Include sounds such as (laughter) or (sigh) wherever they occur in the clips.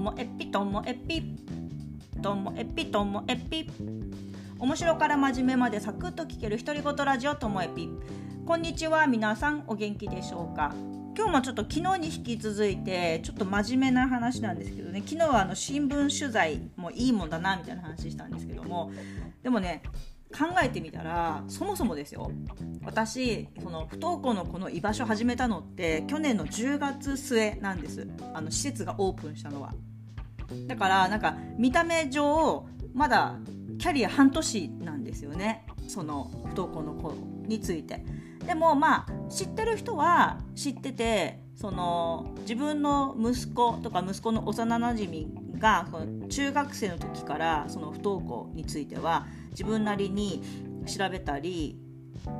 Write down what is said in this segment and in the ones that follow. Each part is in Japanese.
もえぴともえぴ。ともえぴともえぴ。面白から真面目までサクッと聞ける独り言ラジオともえぴ。こんにちは皆さんお元気でしょうか。今日もちょっと昨日に引き続いてちょっと真面目な話なんですけどね。昨日はあの新聞取材もいいもんだなみたいな話したんですけども。でもね考えてみたらそもそもですよ。私その不登校のこの居場所始めたのって去年の10月末なんです。あの施設がオープンしたのは。だからなんか見た目上まだキャリア半年なんですよねその不登校の子について。でもまあ知ってる人は知っててその自分の息子とか息子の幼なじみが中学生の時からその不登校については自分なりに調べたり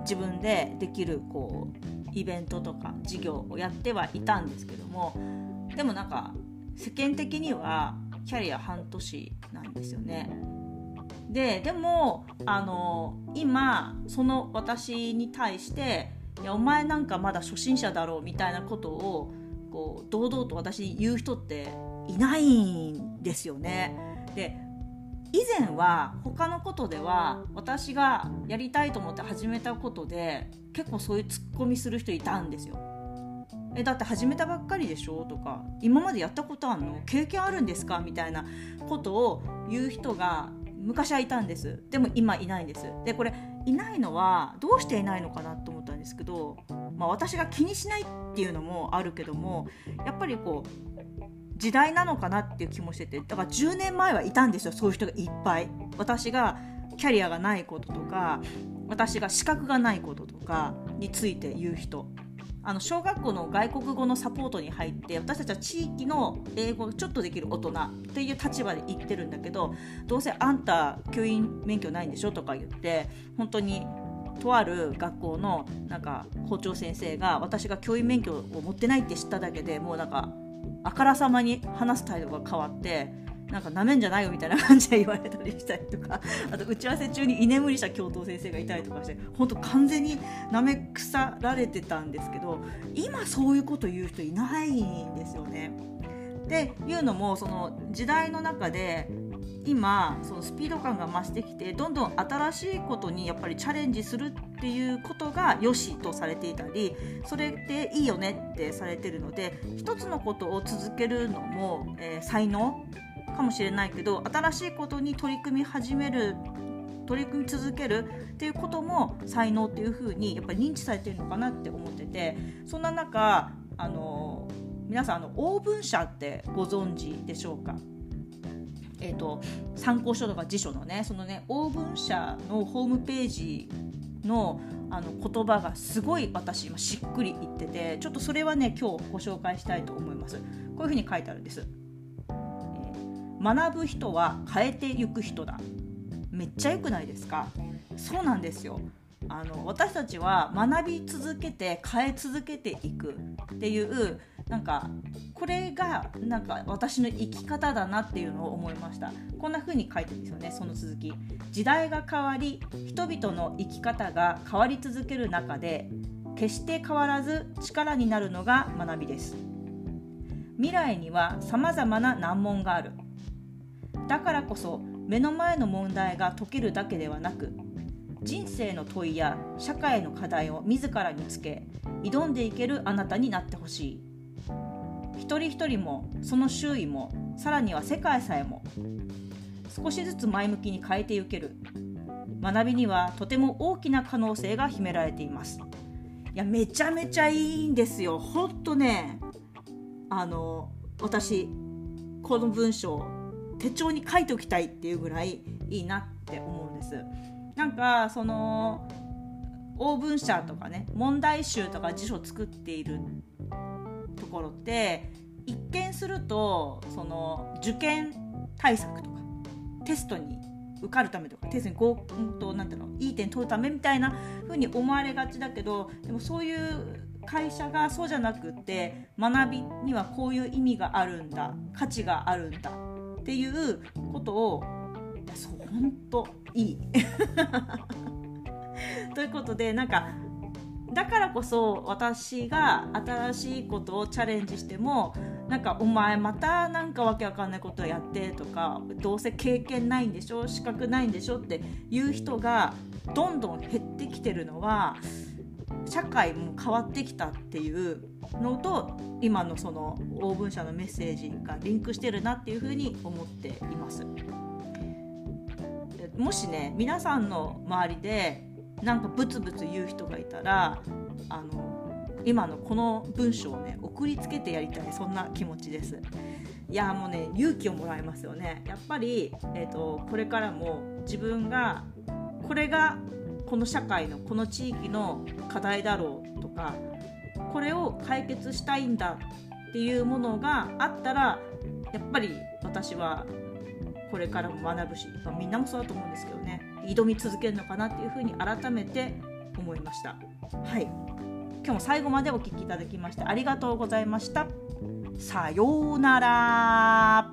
自分でできるこうイベントとか授業をやってはいたんですけどもでもなんか世間的にはキャリア半年なんですよね。ででもあの今その私に対して「いやお前なんかまだ初心者だろう」みたいなことをこう堂々と私に言う人っていないんですよね。で以前は他のことでは私がやりたいと思って始めたことで結構そういうツッコミする人いたんですよ。えだって始めたばっかりでしょ？とか今までやったことあるの？経験あるんですか？みたいなことを言う人が昔はいたんです。でも今いないんです。でこれいないのはどうしていないのかなと思ったんですけど、まあ、私が気にしないっていうのもあるけどもやっぱりこう時代なのかなっていう気もしててだから10年前はいたんですよそういう人がいっぱい。私がキャリアがないこととか私が資格がないこととかについて言う人。あの小学校の外国語のサポートに入って私たちは地域の英語がちょっとできる大人っていう立場で言ってるんだけどどうせあんた教員免許ないんでしょとか言って本当にとある学校のなんか校長先生が私が教員免許を持ってないって知っただけでもうなんかあからさまに話す態度が変わってなんかなめんじゃないよみたいな感じで言われたりしたりとか (laughs) あと打ち合わせ中に居眠りした教頭先生がいたりとかして本当完全になめ腐られてたんですけど今そういうこと言う人いないんですよね。っていうのもその時代の中で今そのスピード感が増してきてどんどん新しいことにやっぱりチャレンジするっていうことが良しとされていたりそれっていいよねってされてるので一つのことを続けるのも、えー、才能？かもしれないけど新しいことに取り組み始める取り組み続けるっていうことも才能っていう風にやっぱり認知されてるのかなって思っててそんな中あの皆さんあのオーブン社ってご存知でしょうか？えーと、参考書とか辞書のねそのねオーブン社のホームページのあの言葉がすごい私今しっくりいっててちょっとそれはね今日ご紹介したいと思います。こういうふうに書いてあるんです、学ぶ人は変えていく人だ。めっちゃ良くないですか？そうなんですよ。あの私たちは学び続けて変え続けていくっていうなんかこれがなんか私の生き方だなっていうのを思いました。こんな風に書いてるんですよねその続き。時代が変わり人々の生き方が変わり続ける中で決して変わらず力になるのが学びです。未来には様々な難問がある。だからこそ目の前の問題が解けるだけではなく人生の問いや社会の課題を自らにつけ挑んでいけるあなたになってほしい。一人一人もその周囲もさらには世界さえも少しずつ前向きに変えていける。学びにはとても大きな可能性が秘められています。いやめちゃめちゃいいんですよ。ほんとね。あの私この文章手帳に書いておきたいっていうぐらいいいなって思うんです。なんかそのオーブン社とかね問題集とか辞書作っているところって一見するとその受験対策とかテストに受かるためとかテストに合、と、なんていうのいい点取るためみたいな風に思われがちだけどでもそういう会社がそうじゃなくって学びにはこういう意味があるんだ価値があるんだっていうことをいやそう本当いい。(laughs) ということでなんかだからこそ私が新しいことをチャレンジしてもなんか「お前またなんかわけわかんないことやって」とか「どうせ経験ないんでしょ資格ないんでしょ」っていう人がどんどん減ってきてるのは社会も変わってきたっていうのと今のそのオーブン社のメッセージがリンクしてるなっていうふうに思っています。もしね皆さんの周りでなんかブツブツ言う人がいたらあの今のこの文章をね送りつけてやりたいそんな気持ちですいやもうね勇気をもらえますよねやっぱり、えーと、これからも自分がこれがこの社会のこの地域の課題だろうとかこれを解決したいんだっていうものがあったらやっぱり私はこれからも学ぶし、まあ、みんなもそうだと思うんですけどね挑み続けるのかなっていうふうに改めて思いました。はい。今日も最後までお聴きいただきましてありがとうございました。さようなら。